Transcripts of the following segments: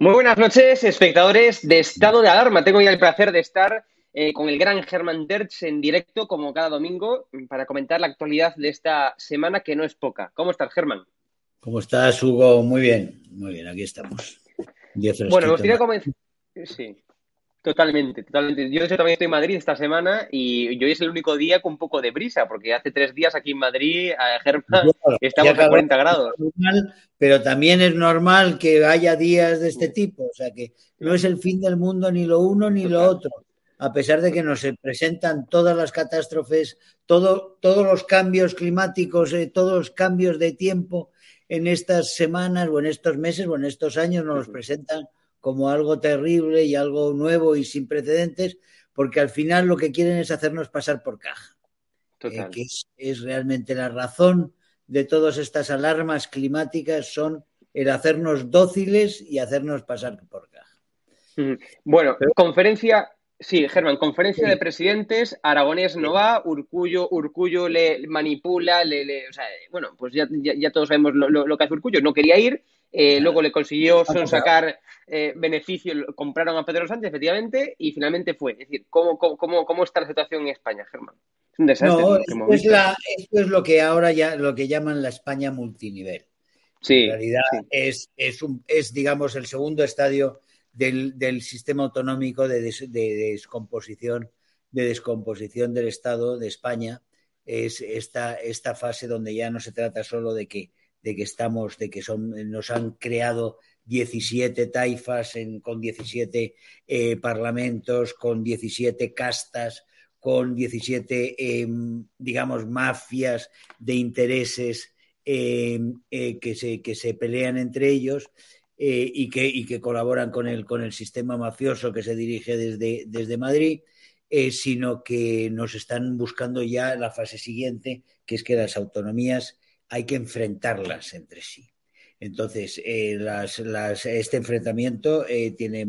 Muy buenas noches, espectadores de Estado de Alarma. Tengo ya el placer de estar eh, con el gran Germán Derch en directo, como cada domingo, para comentar la actualidad de esta semana, que no es poca. ¿Cómo estás, Germán? ¿Cómo estás, Hugo? Muy bien, muy bien, aquí estamos. Bueno, me gustaría comenzar. Sí. Totalmente, totalmente. Yo de hecho también estoy en Madrid esta semana y hoy es el único día con un poco de brisa, porque hace tres días aquí en Madrid, a Germán, estamos a 40 grados. pero también es normal que haya días de este tipo, o sea que no es el fin del mundo ni lo uno ni lo otro, a pesar de que nos presentan todas las catástrofes, todo, todos los cambios climáticos, eh, todos los cambios de tiempo en estas semanas o en estos meses o en estos años nos los presentan como algo terrible y algo nuevo y sin precedentes, porque al final lo que quieren es hacernos pasar por caja. Eh, que es, realmente la razón de todas estas alarmas climáticas, son el hacernos dóciles y hacernos pasar por caja. Bueno, conferencia, sí, Germán, conferencia de presidentes, Aragonés no va, Urcullo, Urcullo le manipula, le, o sea, bueno, pues ya, ya, todos sabemos lo, lo, que hace Urcullo, no quería ir, eh, luego le consiguió sacar eh, beneficio, compraron a Pedro Sánchez, efectivamente, y finalmente fue. Es decir, ¿cómo, cómo, cómo está la situación en España, Germán? Es un desastre. No, esto es, lo que ahora ya lo que llaman la España multinivel. Sí, en realidad es, es, un, es, digamos, el segundo estadio del, del sistema autonómico de, de, descomposición, de descomposición del Estado de España. Es esta, esta fase donde ya no se trata solo de que de que estamos, de que son, nos han creado 17 taifas con 17 eh, parlamentos, con 17 castas, con 17, em, digamos, mafias de intereses em, eh, que, se, que se pelean entre ellos. Eh, y, que, y que colaboran con el, con el sistema mafioso que se dirige desde, desde Madrid, sino que nos están buscando ya la fase siguiente, que es que las autonomías hay que enfrentarlas entre sí. Entonces, eh, este enfrentamiento eh, tiene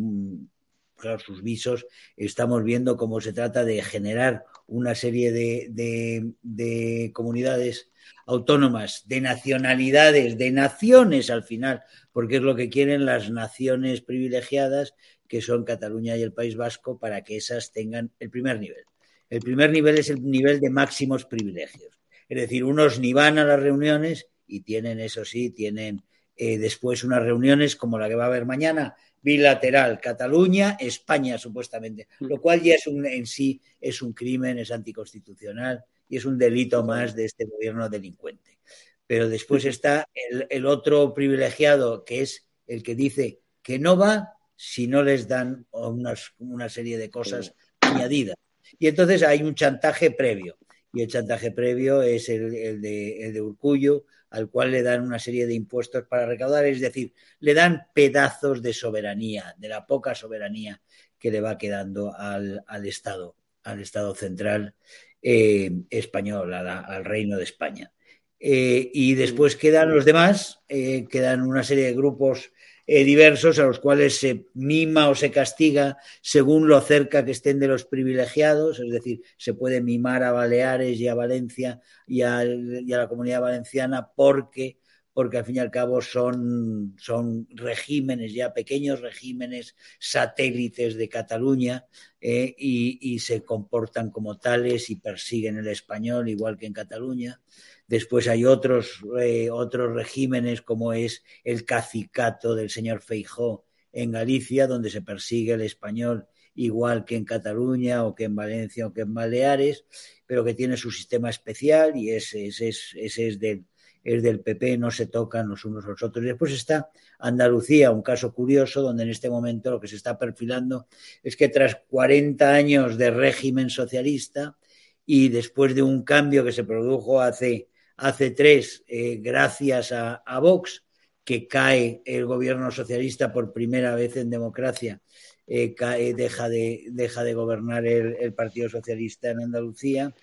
sus visos. Estamos viendo cómo se trata de generar una serie de, comunidades autónomas, de nacionalidades, de naciones al final, porque es lo que quieren las naciones privilegiadas, que son Cataluña y el País Vasco, para que esas tengan el primer nivel. El primer nivel es el nivel de máximos privilegios. Es decir, unos ni van a las reuniones y tienen, eso sí, tienen eh, después unas reuniones como la que va a haber mañana, bilateral, Cataluña, España, supuestamente, mm. lo cual ya es un, en sí es un crimen, es anticonstitucional y es un delito más de este gobierno delincuente. Pero después está el, otro privilegiado, que es el que dice que no va si no les dan una serie de cosas añadidas. Y entonces hay un chantaje previo y el chantaje previo es el, de, el de Urcullo, al cual le dan una serie de impuestos para recaudar, es decir, le dan pedazos de soberanía, de la poca soberanía que le va quedando al, al Estado, al Estado central eh, español, al Reino de España. Eh, y después quedan los demás, eh, quedan una serie de grupos eh, diversos a los cuales se mima o se castiga según lo cerca que estén de los privilegiados, es decir, se puede mimar a Baleares y a Valencia y a, la comunidad valenciana porque porque al fin y al cabo son, son regímenes, ya pequeños regímenes satélites de Cataluña eh, y, se comportan como tales y persiguen el español igual que en Cataluña. Después hay otros, eh, otros regímenes como es el cacicato del señor Feijó en Galicia, donde se persigue el español igual que en Cataluña o que en Valencia o que en Baleares, pero que tiene su sistema especial y ese, ese, ese es del, es del PP, no se tocan los unos a los otros. Después está Andalucía, un caso curioso donde en este momento lo que se está perfilando es que tras 40 años de régimen socialista y después de un cambio que se produjo hace hace tres, eh, gracias a, Vox, que cae el gobierno socialista por primera vez en democracia, eh, deja, de, deja de gobernar el, Partido Socialista en Andalucía.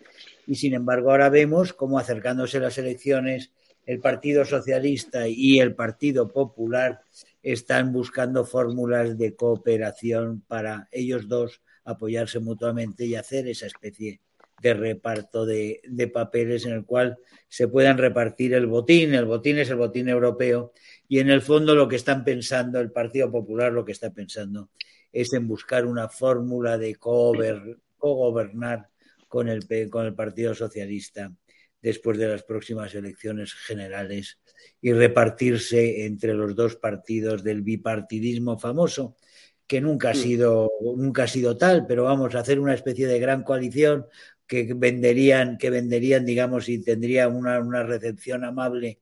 Y sin embargo, ahora vemos cómo acercándose las elecciones, el Partido Socialista y el Partido Popular están buscando fórmulas de cooperación para ellos dos apoyarse mutuamente y hacer esa especie de reparto de, papeles en el cual se puedan repartir el botín. El botín es el botín europeo y en el fondo lo que están pensando, el Partido Popular lo que está pensando es en buscar una fórmula de co-gobernar con el, con el Partido Socialista después de las próximas elecciones generales y repartirse entre los dos partidos del bipartidismo famoso, que nunca ha sido, nunca ha sido tal, pero vamos a hacer una especie de gran coalición que venderían, que venderían, digamos, y tendría una, una recepción amable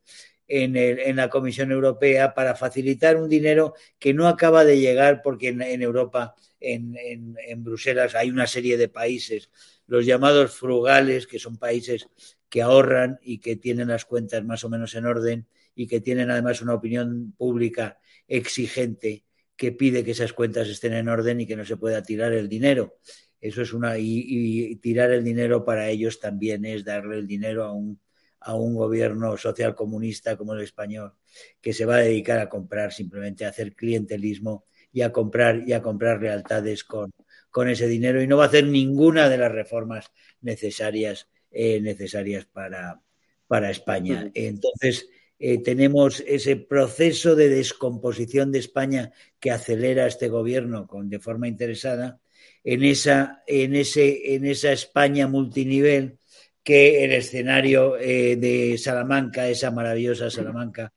en, el, en, la Comisión Europea para facilitar un dinero que no acaba de llegar porque en, en Europa, en, en, Bruselas, hay una serie de países, los llamados frugales, que son países que ahorran y que tienen las cuentas más o menos en orden y que tienen además una opinión pública exigente que pide que esas cuentas estén en orden y que no se pueda tirar el dinero. Eso es una. Y, tirar el dinero para ellos también es darle el dinero a un, a un gobierno social comunista como el español, que se va a dedicar a comprar, simplemente a hacer clientelismo y a comprar, y a comprar lealtades con, con ese dinero y no va a hacer ninguna de las reformas necesarias, eh, necesarias para, para España. Entonces, eh, tenemos ese proceso de descomposición de España que acelera este gobierno con, de forma interesada en esa, en, ese, en esa España multinivel que el escenario eh, de Salamanca, esa maravillosa Salamanca,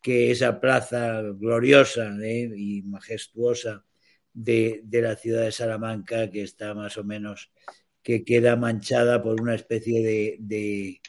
que esa plaza gloriosa eh, y majestuosa de, de, la ciudad de Salamanca, que está más o menos, que queda manchada por una especie de,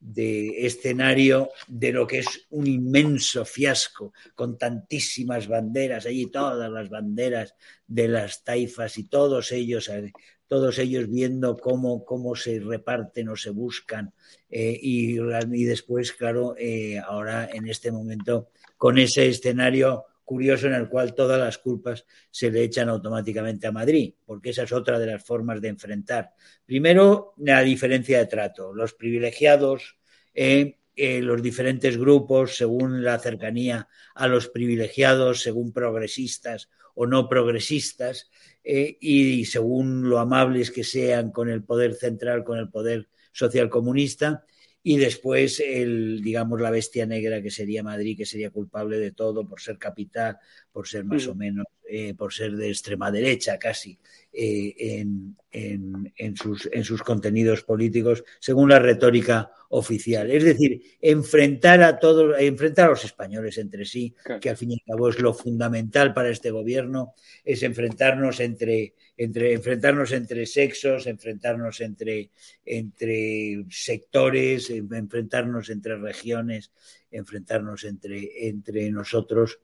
de escenario de lo que es un inmenso fiasco, con tantísimas banderas, allí todas las banderas de las taifas y todos ellos, eh, todos ellos viendo cómo, cómo se reparten o se buscan. Eh, y, y, después, claro, eh, ahora en este momento, con ese escenario curioso en el cual todas las culpas se le echan automáticamente a Madrid, porque esa es otra de las formas de enfrentar. Primero, la diferencia de trato. Los privilegiados, eh, eh, los diferentes grupos, según la cercanía a los privilegiados, según progresistas o no progresistas, eh, y según lo amables que sean con el poder central, con el poder social comunista, y después el, digamos, la bestia negra que sería Madrid, que sería culpable de todo por ser capital, por ser más o menos, eh, por ser de extrema derecha casi eh, en, en, en, sus, en sus contenidos políticos, según la retórica oficial. Es decir, enfrentar a todos, enfrentar a los españoles entre sí, claro. que al fin y al cabo es lo fundamental para este gobierno, es enfrentarnos entre, entre enfrentarnos entre sexos, enfrentarnos entre, entre sectores, enfrentarnos entre regiones, enfrentarnos entre, entre nosotros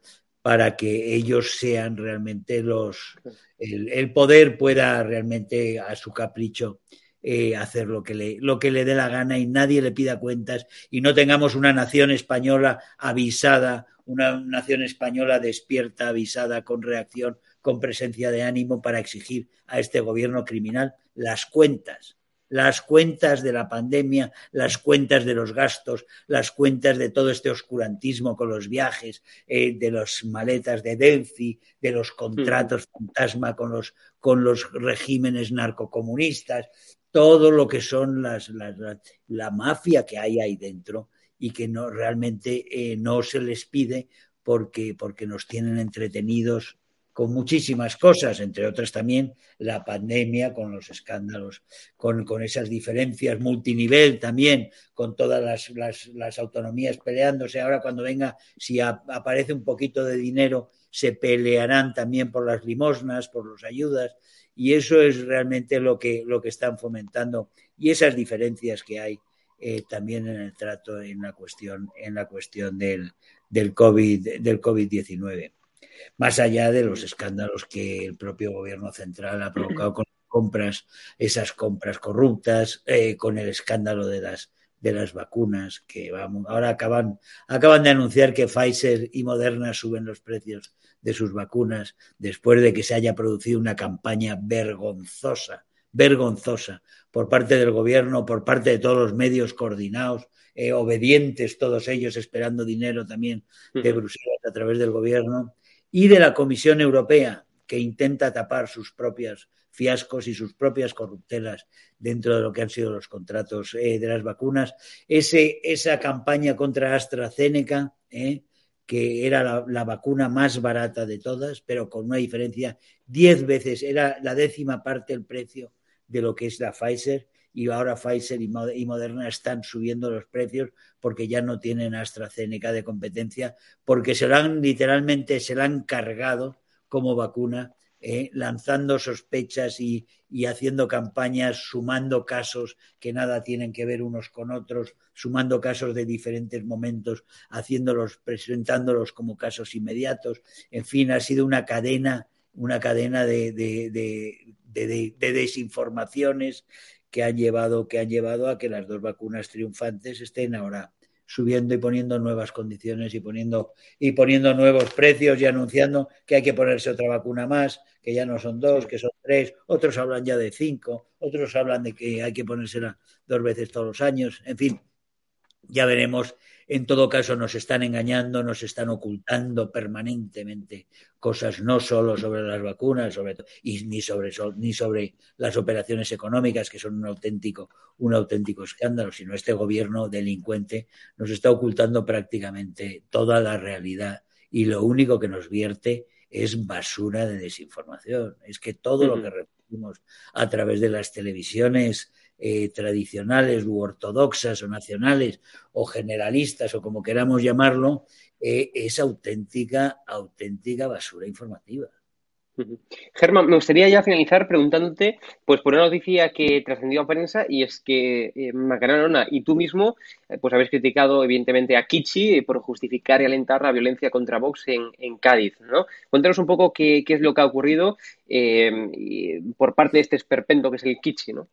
para que ellos sean realmente los el, el poder pueda realmente a su capricho eh, hacer lo que, le, lo que le dé la gana y nadie le pida cuentas y no tengamos una nación española avisada, una nación española despierta, avisada, con reacción, con presencia de ánimo para exigir a este gobierno criminal las cuentas las cuentas de la pandemia, las cuentas de los gastos, las cuentas de todo este oscurantismo con los viajes, eh, de las maletas de Delphi, de los contratos fantasma con los, con los regímenes narcocomunistas, todo lo que son las, las, la, la, mafia que hay ahí dentro y que no realmente eh, no se les pide porque, porque nos tienen entretenidos con muchísimas cosas, entre otras también la pandemia, con los escándalos, con, con esas diferencias multinivel también, con todas las, las, autonomías peleándose. Ahora cuando venga, si aparece un poquito de dinero, se pelearán también por las limosnas, por las ayudas, y eso es realmente lo que, lo que están fomentando y esas diferencias que hay eh, también en el trato, en la cuestión, en la cuestión del, del COVID, del COVID-19 más allá de los escándalos que el propio gobierno central ha provocado con compras, esas compras corruptas, eh, con el escándalo de las de las vacunas que vamos ahora acaban acaban de anunciar que Pfizer y Moderna suben los precios de sus vacunas después de que se haya producido una campaña vergonzosa vergonzosa por parte del gobierno por parte de todos los medios coordinados eh, obedientes todos ellos esperando dinero también de Bruselas a través del gobierno y de la Comisión Europea, que intenta tapar sus propias fiascos y sus propias corruptelas dentro de lo que han sido los contratos eh, de las vacunas. Ese, esa campaña contra AstraZeneca, eh, que era la, vacuna más barata de todas, pero con una diferencia diez veces, era la décima parte el precio de lo que es la Pfizer y ahora Pfizer y Moderna están subiendo los precios porque ya no tienen AstraZeneca de competencia, porque se han literalmente se han cargado como vacuna, eh, lanzando sospechas y, haciendo campañas, sumando casos que nada tienen que ver unos con otros, sumando casos de diferentes momentos, haciéndolos, presentándolos como casos inmediatos. En fin, ha sido una cadena, una cadena de, de desinformaciones que han llevado, que han llevado a que las dos vacunas triunfantes estén ahora subiendo y poniendo nuevas condiciones y poniendo, y poniendo nuevos precios y anunciando que hay que ponerse otra vacuna más, que ya no son dos, que son tres, otros hablan ya de cinco, otros hablan de que hay que ponérsela dos veces todos los años, en fin, ya veremos en todo caso, nos están engañando, nos están ocultando permanentemente cosas, no solo sobre las vacunas, sobre, y ni sobre, ni sobre las operaciones económicas, que son un auténtico, un auténtico escándalo, sino este gobierno delincuente nos está ocultando prácticamente toda la realidad y lo único que nos vierte es basura de desinformación. Es que todo lo que recibimos a través de las televisiones eh, tradicionales u ortodoxas o nacionales o generalistas o como queramos llamarlo, eh, es auténtica, auténtica basura informativa. Germán, me gustaría ya finalizar preguntándote, pues por una noticia que trascendió a prensa y es que eh, Macarena y tú mismo, eh, pues habéis criticado evidentemente a Kichi por justificar y alentar la violencia contra Vox en, Cádiz, ¿no? Cuéntanos un poco qué, es lo que ha ocurrido por parte de este esperpento que es el Kichi, ¿no?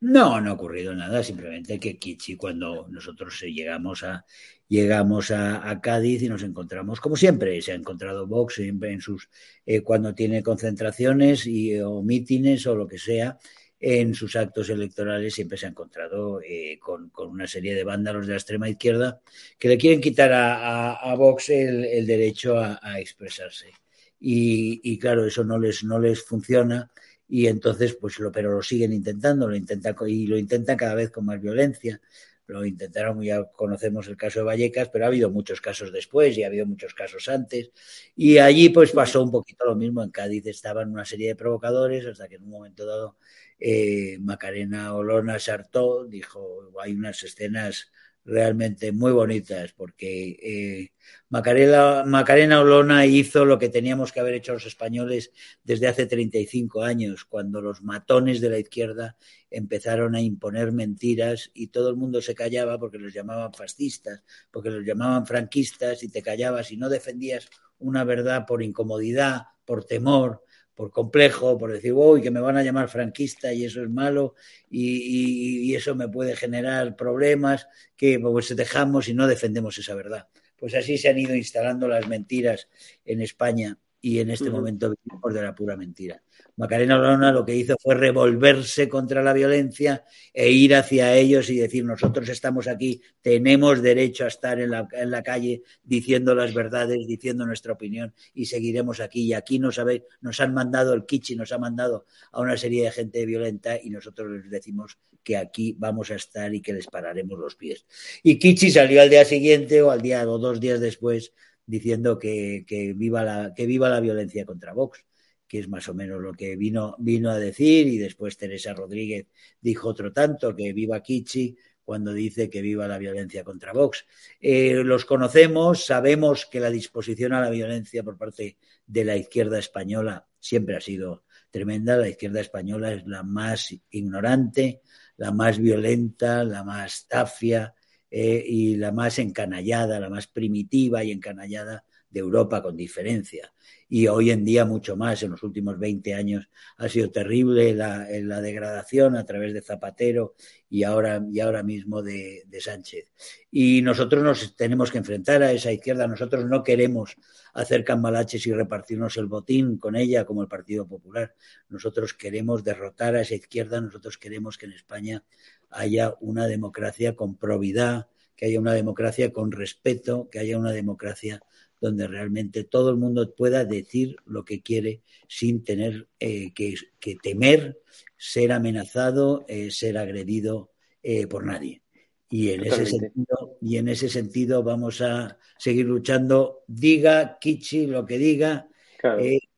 No, no ha ocurrido nada, simplemente que Kichi, cuando nosotros llegamos a llegamos a, Cádiz y nos encontramos, como siempre, se ha encontrado Vox siempre en sus eh, cuando tiene concentraciones y, o mítines o lo que sea, en sus actos electorales siempre se ha encontrado eh, con, una serie de vándalos de la extrema izquierda que le quieren quitar a, Vox el, derecho a, expresarse. Y, y, claro, eso no les, no les funciona y entonces pues lo pero lo siguen intentando lo intentan y lo intentan cada vez con más violencia. Lo intentaron ya conocemos el caso de Vallecas pero ha habido muchos casos después y ha habido muchos casos antes. Y allí pues pasó un poquito lo mismo. En Cádiz estaban una serie de provocadores hasta que en un momento dado eh, Macarena Olona Sartó dijo hay unas escenas realmente muy bonitas, porque eh, Macarena, Macarena Olona hizo lo que teníamos que haber hecho los españoles desde hace 35 años, cuando los matones de la izquierda empezaron a imponer mentiras y todo el mundo se callaba porque los llamaban fascistas, porque los llamaban franquistas y te callabas y no defendías una verdad por incomodidad, por temor, por complejo, por decir, uy, que me van a llamar franquista y eso es malo y, eso me puede generar problemas, que pues dejamos y no defendemos esa verdad. Pues así se han ido instalando las mentiras en España y en este momento vivimos de la pura mentira. Macarena Olona lo que hizo fue revolverse contra la violencia e ir hacia ellos y decir nosotros estamos aquí, tenemos derecho a estar en la, calle diciendo las verdades, diciendo nuestra opinión y seguiremos aquí. Y aquí nos, nos han mandado el Kichi, nos ha mandado a una serie de gente violenta y nosotros les decimos que aquí vamos a estar y que les pararemos los pies. Y Kichi salió al día siguiente o al día o dos días después diciendo que, que, viva, la, que viva la violencia contra Vox que es más o menos lo que vino, vino a decir, y después Teresa Rodríguez dijo otro tanto, que viva Kichi, cuando dice que viva la violencia contra Vox. Eh, los conocemos, sabemos que la disposición a la violencia por parte de la izquierda española siempre ha sido tremenda. La izquierda española es la más ignorante, la más violenta, la más tafia eh, y la más encanallada, la más primitiva y encanallada de Europa con diferencia y hoy en día mucho más. En los últimos 20 años ha sido terrible la, la degradación a través de Zapatero y ahora, y ahora mismo de, de, Sánchez. Y nosotros nos tenemos que enfrentar a esa izquierda. Nosotros no queremos hacer cambalaches y repartirnos el botín con ella como el Partido Popular. Nosotros queremos derrotar a esa izquierda. Nosotros queremos que en España haya una democracia con probidad, que haya una democracia con respeto, que haya una democracia donde realmente todo el mundo pueda decir lo que quiere sin tener eh, que, temer ser amenazado, eh, ser agredido eh, por nadie. Y en, ese sentido, y en ese sentido vamos a seguir luchando, diga Kichi lo que diga,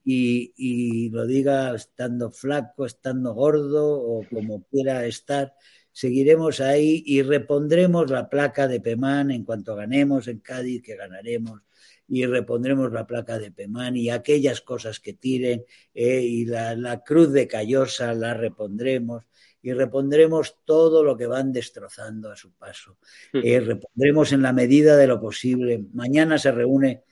y, y, lo diga estando flaco, estando gordo o como quiera estar, seguiremos ahí y repondremos la placa de Pemán en cuanto ganemos en Cádiz, que ganaremos, y repondremos la placa de Pemán y aquellas cosas que tiren, eh, y la, cruz de Callosa la repondremos y repondremos todo lo que van destrozando a su paso. Hmm. Eh, repondremos en la medida de lo posible. Mañana se reúne,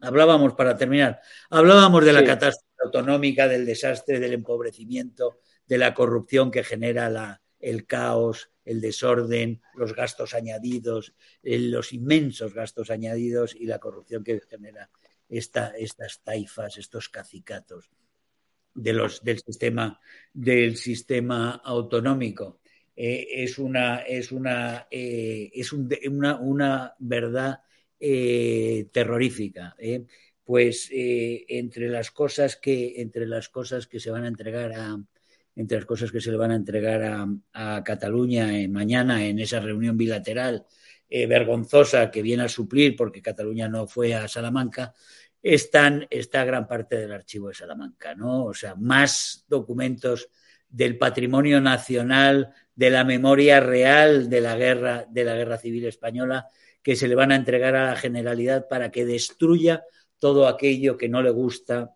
hablábamos para terminar, hablábamos de la catástrofe autonómica, del desastre, del empobrecimiento, de la corrupción que genera la, el caos, el desorden, los gastos añadidos, los inmensos gastos añadidos y la corrupción que genera estas taifas, estos cacicatos de los, del, sistema, del sistema autonómico. Eh, es una, es una, eh, es una, una, verdad eh, terrorífica. Pues entre las cosas que entre las cosas que se van a entregar a, entre las cosas que se le van a entregar a, Cataluña mañana en esa reunión bilateral eh, vergonzosa que viene a suplir porque Cataluña no fue a Salamanca, están, está gran parte del archivo de Salamanca, ¿no? O sea, más documentos del patrimonio nacional, de la memoria real de la guerra, de la guerra civil española, que se le van a entregar a la Generalidad para que destruya todo aquello que no le gusta,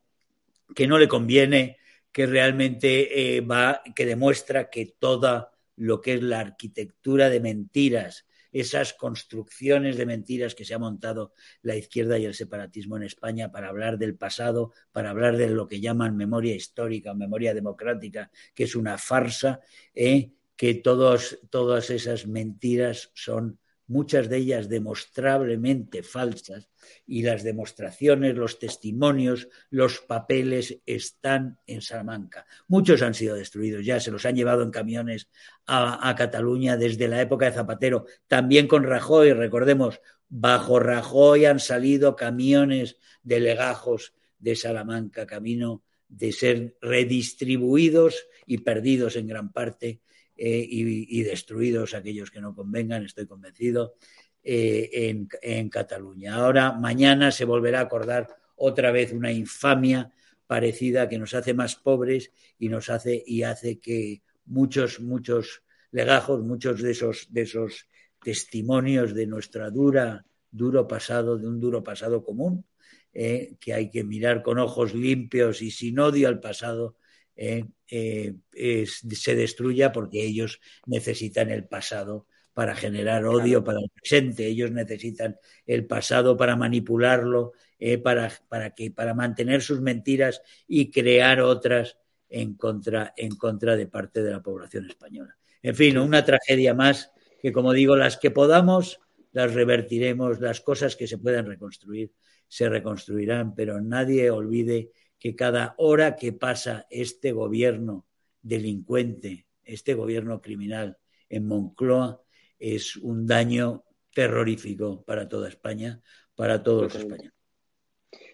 que no le conviene, que realmente eh, va, que demuestra que toda lo que es la arquitectura de mentiras, esas construcciones de mentiras que se ha montado la izquierda y el separatismo en España para hablar del pasado, para hablar de lo que llaman memoria histórica, memoria democrática, que es una farsa, eh, que todos, todas esas mentiras son muchas de ellas demostrablemente falsas, y las demostraciones, los testimonios, los papeles están en Salamanca. Muchos han sido destruidos ya, se los han llevado en camiones a, Cataluña desde la época de Zapatero, también con Rajoy, recordemos, bajo Rajoy han salido camiones de legajos de Salamanca, camino de ser redistribuidos y perdidos en gran parte eh, y, destruidos aquellos que no convengan, estoy convencido, eh, en, Cataluña. Ahora, mañana se volverá a acordar otra vez una infamia parecida que nos hace más pobres y nos hace y hace que muchos, muchos legajos, muchos de esos, de esos testimonios de nuestra dura, duro pasado, de un duro pasado común, eh, que hay que mirar con ojos limpios y sin odio al pasado, eh, eh, se destruya porque ellos necesitan el pasado para generar odio para el presente, ellos necesitan el pasado para manipularlo, eh, para, para, que, para mantener sus mentiras y crear otras en contra, en contra de parte de la población española. En fin, una tragedia más que, como digo, las que podamos las revertiremos, las cosas que se puedan reconstruir se reconstruirán, pero nadie olvide que cada hora que pasa este gobierno delincuente, este gobierno criminal en Moncloa, es un daño terrorífico para toda España, para todos los españoles.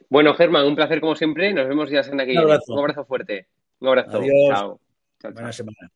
Bueno, Germán, un placer como siempre. Nos vemos ya en aquí. Un abrazo. Un abrazo fuerte. Un abrazo. Adiós. Chao. Buena semana.